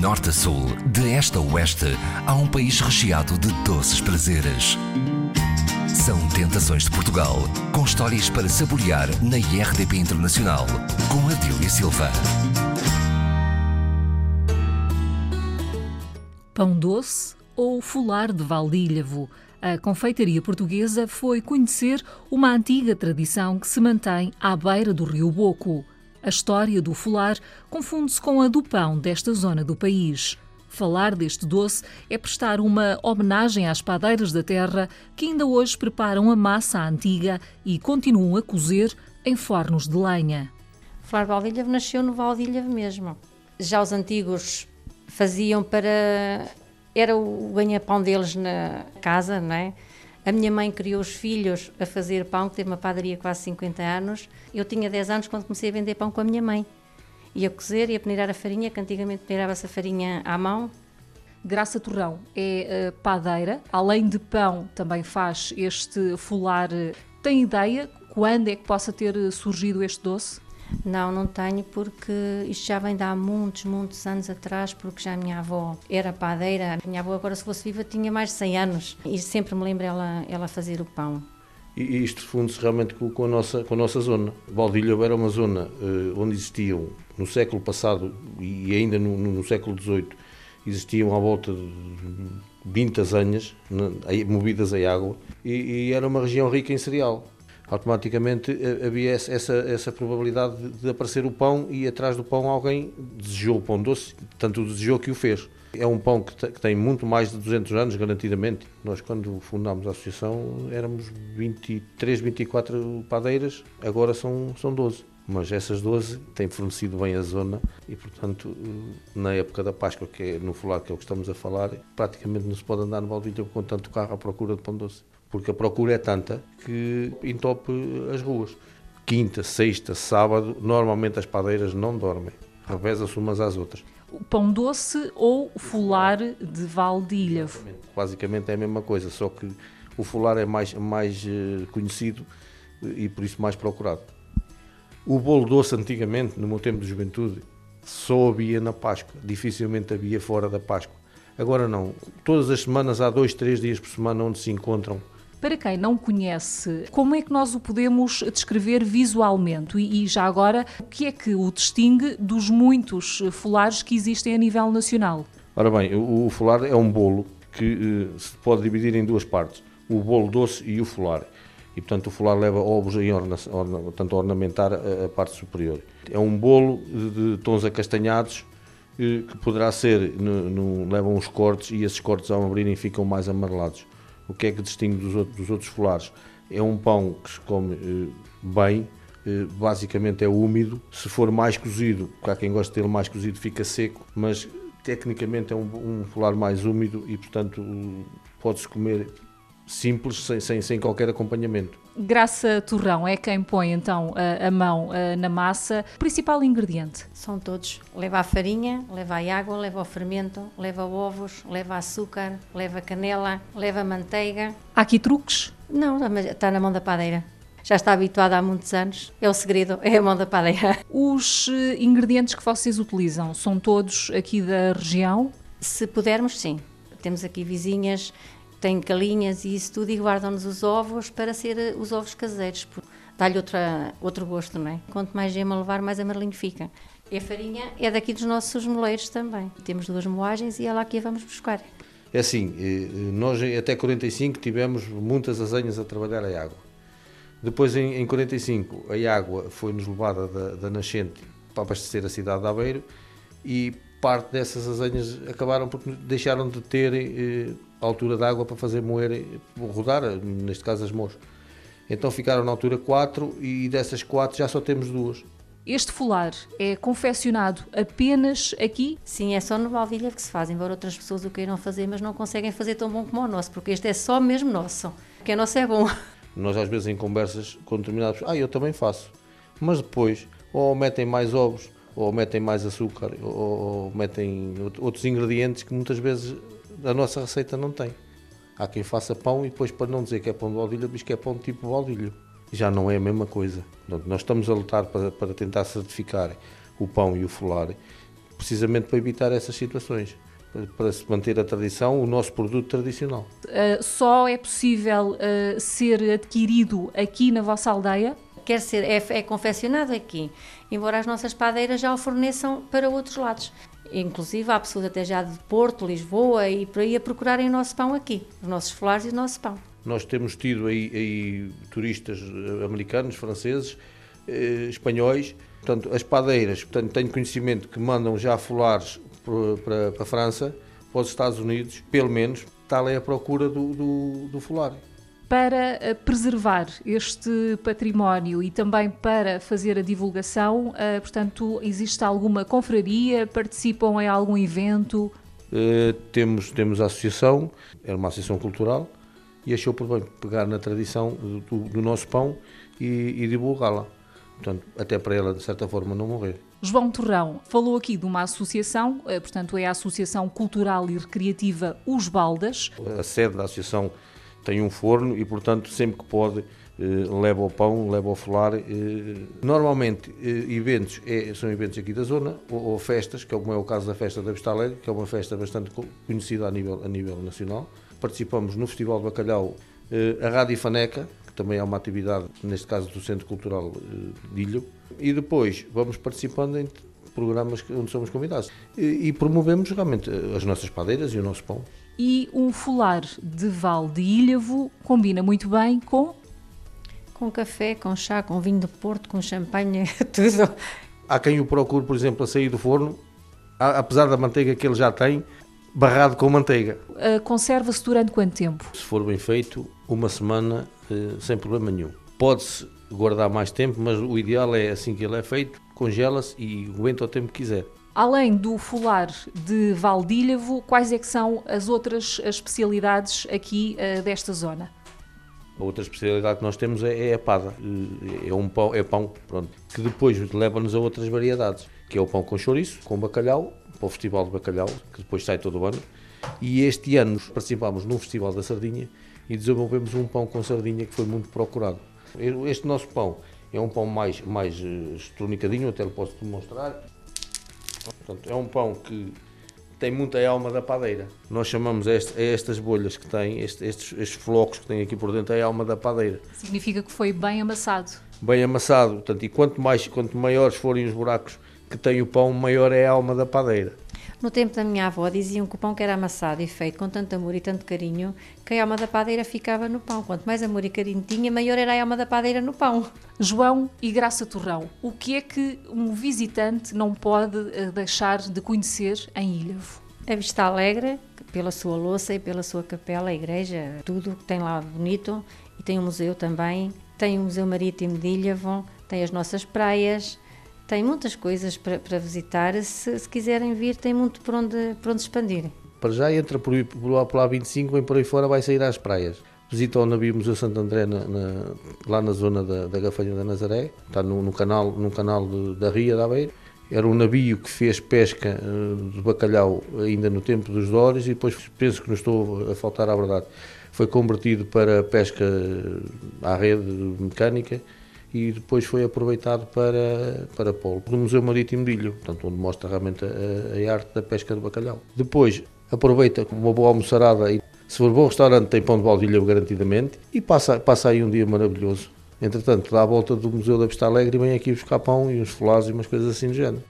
norte a sul, de este a oeste, há um país recheado de doces prazeres. São Tentações de Portugal, com histórias para saborear na IRDP Internacional, com Adília Silva. Pão doce ou fular de Valdílhavo? A confeitaria portuguesa foi conhecer uma antiga tradição que se mantém à beira do rio Boco. A história do folar confunde-se com a do pão desta zona do país. Falar deste doce é prestar uma homenagem às padeiras da terra que ainda hoje preparam a massa antiga e continuam a cozer em fornos de lenha. Falar Valdilhavo nasceu no Valdilhavo mesmo. Já os antigos faziam para. Era o ganha-pão deles na casa, não é? A minha mãe criou os filhos a fazer pão, que teve uma padaria quase 50 anos. Eu tinha 10 anos quando comecei a vender pão com a minha mãe. Ia cozer, ia peneirar a farinha, que antigamente peneirava-se a farinha à mão. Graça Torrão é uh, padeira, além de pão, também faz este folar. Tem ideia quando é que possa ter surgido este doce? Não, não tenho, porque isto já vem de há muitos, muitos anos atrás, porque já a minha avó era padeira. A minha avó, agora, se fosse viva, tinha mais de 100 anos e sempre me lembro ela, ela fazer o pão. E isto funde-se realmente com, a nossa, com a nossa zona. Valdilha era uma zona uh, onde existiam, no século passado e ainda no, no, século XVIII, existiam à volta de 20 azanhas movidas a água e, e era uma região rica em cereal automaticamente eh, havia essa, essa probabilidade de aparecer o pão e atrás do pão alguém desejou o pão doce, tanto o desejou que o fez. É um pão que, tem muito mais de 200 anos, garantidamente. Nós, quando fundámos a associação, éramos 23, 24 padeiras, agora são, são 12. Mas essas 12 têm fornecido bem a zona e, portanto, na época da Páscoa, que é no folar que é o que estamos a falar, praticamente não se pode andar no Valdilha com tanto carro à procura de pão doce porque a procura é tanta que entope as ruas. Quinta, sexta, sábado, normalmente as padeiras não dormem, revezam-se umas às outras. O pão doce ou o fular de Valdilha? Basicamente é a mesma coisa, só que o fular é mais, mais eh, conhecido e por isso mais procurado. O bolo doce antigamente, no meu tempo de juventude, só havia na Páscoa, dificilmente havia fora da Páscoa. Agora não, todas as semanas há dois, três dias por semana onde se encontram para quem não conhece, como é que nós o podemos descrever visualmente? E, e, já agora, o que é que o distingue dos muitos folares que existem a nível nacional? Ora bem, o, o folar é um bolo que uh, se pode dividir em duas partes: o bolo doce e o folar. E, portanto, o folar leva ovos em orna, orna, tanto a ornamentar a, a, parte superior. É um bolo de, de tons acastanhados uh, que poderá ser, no, no, levam uns cortes e esses cortes ao abrirem ficam mais amarelados. O que é que distingue dos outros, dos outros folares? É um pão que se come eh, bem, eh, basicamente é úmido. Se for mais cozido, há quem gosta dele mais cozido, fica seco, mas tecnicamente é um, um folar mais úmido e, portanto, pode-se comer simples, sem, sem, sem qualquer acompanhamento. Graça Torrão é quem põe então a, a mão a, na massa. O principal ingrediente? São todos. Leva a farinha, leva a água, leva o fermento, leva ovos, leva açúcar, leva canela, leva manteiga. Há aqui truques? Não, está na mão da padeira. Já está habituada há muitos anos. É o segredo, é a mão da padeira. Os eh, ingredientes que vocês utilizam são todos aqui da região? Se pudermos, sim. Temos aqui vizinhas têm galinhas e isso tudo e guardam-nos os ovos para ser eh, os ovos caseiros. Dá-lhe outro gosto, não é? Quanto mais gema levar, mais amarelinho fica. E a farinha é daqui dos nossos moleiros também. Temos duas moagens e é lá que a vamos buscar. É assim, eh, nós até 45 tivemos muitas azenhas a trabalhar a água. Depois, em, 45, a água foi-nos levada da, da, nascente para abastecer a cidade de Aveiro e parte dessas azenhas acabaram porque deixaram de ter eh, altura de água para fazer moer, rodar, neste caso as mãos. Então ficaram na altura 4 e dessas 4 já só temos duas. Este folar é confeccionado apenas aqui? Sim, é só no Valdilha que se faz, embora outras pessoas o queiram fazer, mas não conseguem fazer tão bom como o nosso, porque este é só mesmo nosso. Que é nosso é bom. Nós às vezes em conversas com determinados, ah, eu também faço. Mas depois, ou metem mais ovos, ou metem mais açúcar, ou metem outros ingredientes que muitas vezes a nossa receita não tem. Há quem faça pão e depois, para não dizer que é pão de valdilho, diz que é pão tipo valdilho. Já não é a mesma coisa. Nós estamos a lutar para, para tentar certificar o pão e o folar, precisamente para evitar essas situações, para se manter a tradição, o nosso produto tradicional. Uh, só é possível uh, ser adquirido aqui na vossa aldeia? Quer ser, é, é confeccionado aqui, embora as nossas padeiras já o forneçam para outros lados. Inclusive, há pessoas até já de Porto, Lisboa e por aí a procurarem o nosso pão aqui, os nossos folares e o nosso pão. Nós temos tido aí, aí turistas americanos, franceses, eh, espanhóis, portanto, as padeiras, portanto, tenho conhecimento que mandam já folares para, a França, para os Estados Unidos, pelo menos, tal é a procura do, do, do para eh, preservar este património e também para fazer a divulgação, eh, portanto, existe alguma confraria? Participam em algum evento? Uh, temos, temos a associação, é uma associação cultural, e achou por bem pegar na tradição do, do nosso pão e, e divulgá-la. Portanto, até para ela, de certa forma, não morrer. João Torrão falou aqui de uma associação, portanto, é a Associação Cultural e Recreativa Os Baldas. A sede da associação tem um forno e, portanto, sempre que pode, eh, leva o pão, leva o folar. Eh, normalmente, eh, eventos é, são eventos aqui da zona, ou, ou, festas, que é como é o caso da festa da Vista Alegre, que é uma festa bastante conhecida a nível, a nível nacional. Participamos no Festival de Bacalhau, a Rádio Faneca, que também é uma atividade, neste caso do Centro Cultural de Ilho, e depois vamos participando em programas onde somos convidados. E, e promovemos realmente as nossas padeiras e o nosso pão e um folar de Val de Ilhavo combina muito bem com com café, com chá, com vinho de Porto, com champanhe, tudo. Há quem o procure, por exemplo, a sair do forno, apesar da manteiga que ele já tem, barrado com manteiga. Uh, Conserva-se durante quanto tempo? Se for bem feito, uma semana, uh, sem problema nenhum. Pode-se guardar mais tempo, mas o ideal é assim que ele é feito, congela-se e aguenta o tempo que quiser. Além do folar de Valdílhavo, quais é que são as outras especialidades aqui uh, desta zona? A outra especialidade que nós temos é, é a pada, eh, é um pão, é pão pronto, que depois leva-nos a outras variedades, que é o pão com chouriço, com bacalhau, para o Festival de Bacalhau, que depois sai todo o ano. E este ano participámos num Festival da Sardinha e desenvolvemos um pão com sardinha que foi muito procurado. Este nosso pão é um pão mais, mais eh, estronicadinho, até lhe posso mostrar. Portanto, é um pão que tem muita alma da padeira. Nós chamamos este, a estas bolhas que tem, este, estes, estes flocos que tem aqui por dentro, é a alma da padeira. Significa que foi bem amassado. Bem amassado, portanto, e quanto, mais, quanto maiores forem os buracos que tem o pão, maior é a alma da padeira. No tempo da minha avó diziam que o pão que era amassado e feito com tanto amor e tanto carinho, que a alma da padeira ficava no pão. Quanto mais amor e carinho tinha, maior era a alma da padeira no pão. João e Graça Torrão, o que é que um visitante não pode eh, deixar de conhecer em Ilhavo? A Vista Alegre, pela sua louça e pela sua capela, a igreja, tudo que tem lá bonito. E tem um museu também, tem o Museu Marítimo de Ilhavo, tem as nossas praias, tem muitas coisas para, para visitar. Se, se, quiserem vir, tem muito por onde, por onde expandir. Para já entra por, por lá pela 25, vem por aí fora, vai sair às praias. Visita o navio Museu Santo André na, na, lá na zona da, da Gafanha da Nazaré, está no, no canal, no canal de, da Ria da Beira. Era um navio que fez pesca uh, de bacalhau ainda no tempo dos Dóris e depois penso que não estou a faltar à verdade. Foi convertido para pesca à rede mecânica e depois foi aproveitado para, para polo, no Museu Marítimo de Ilho, portanto, onde mostra realmente a, a arte da pesca de bacalhau. Depois aproveita uma boa almoçarada e se for bom restaurante tem pão de baldilha garantidamente e passa, passa aí um dia maravilhoso. Entretanto, dá a volta do Museu da Vista Alegre e vem aqui buscar pão e uns folares e umas coisas assim do género.